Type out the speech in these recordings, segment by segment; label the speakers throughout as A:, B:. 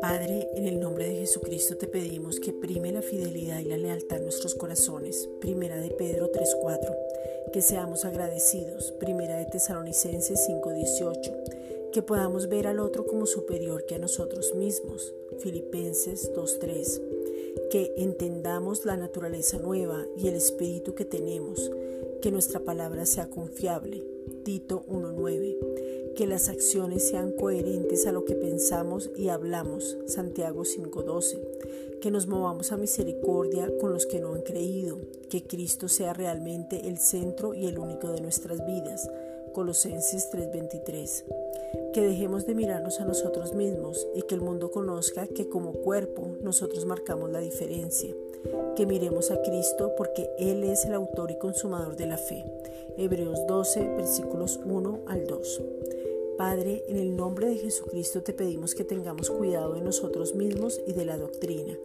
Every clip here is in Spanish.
A: Padre, en el nombre de Jesucristo te pedimos que prime la fidelidad y la lealtad en nuestros corazones. Primera de Pedro 3:4. Que seamos agradecidos. Primera de Tesalonicenses 5:18. Que podamos ver al otro como superior que a nosotros mismos. Filipenses 2:3. Que entendamos la naturaleza nueva y el espíritu que tenemos. Que nuestra palabra sea confiable. Tito 1:9 que las acciones sean coherentes a lo que pensamos y hablamos, Santiago 5:12, que nos movamos a misericordia con los que no han creído, que Cristo sea realmente el centro y el único de nuestras vidas, Colosenses 3:23, que dejemos de mirarnos a nosotros mismos y que el mundo conozca que como cuerpo nosotros marcamos la diferencia, que miremos a Cristo porque Él es el autor y consumador de la fe. Hebreos 12, versículos 1 al 2. Padre, en el nombre de Jesucristo te pedimos que tengamos cuidado de nosotros mismos y de la doctrina.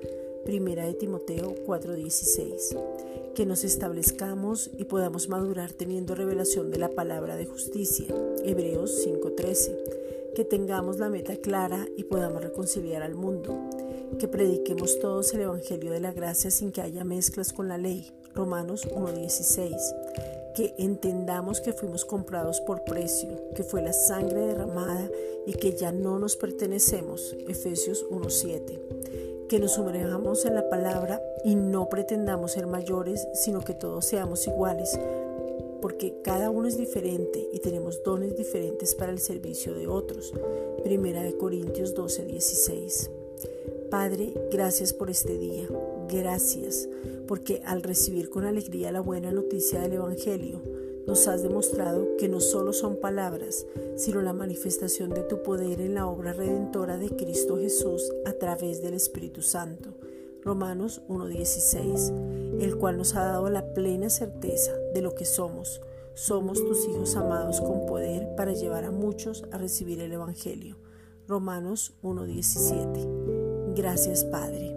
A: Primera de Timoteo 4:16. Que nos establezcamos y podamos madurar teniendo revelación de la palabra de justicia. Hebreos 5:13. Que tengamos la meta clara y podamos reconciliar al mundo. Que prediquemos todos el Evangelio de la gracia sin que haya mezclas con la ley. Romanos 1:16 que entendamos que fuimos comprados por precio, que fue la sangre derramada y que ya no nos pertenecemos. Efesios 1.7. Que nos sumerjamos en la palabra y no pretendamos ser mayores, sino que todos seamos iguales, porque cada uno es diferente y tenemos dones diferentes para el servicio de otros. Primera de Corintios 12.16. Padre, gracias por este día. Gracias, porque al recibir con alegría la buena noticia del Evangelio, nos has demostrado que no solo son palabras, sino la manifestación de tu poder en la obra redentora de Cristo Jesús a través del Espíritu Santo. Romanos 1.16, el cual nos ha dado la plena certeza de lo que somos. Somos tus hijos amados con poder para llevar a muchos a recibir el Evangelio. Romanos 1.17. Gracias Padre.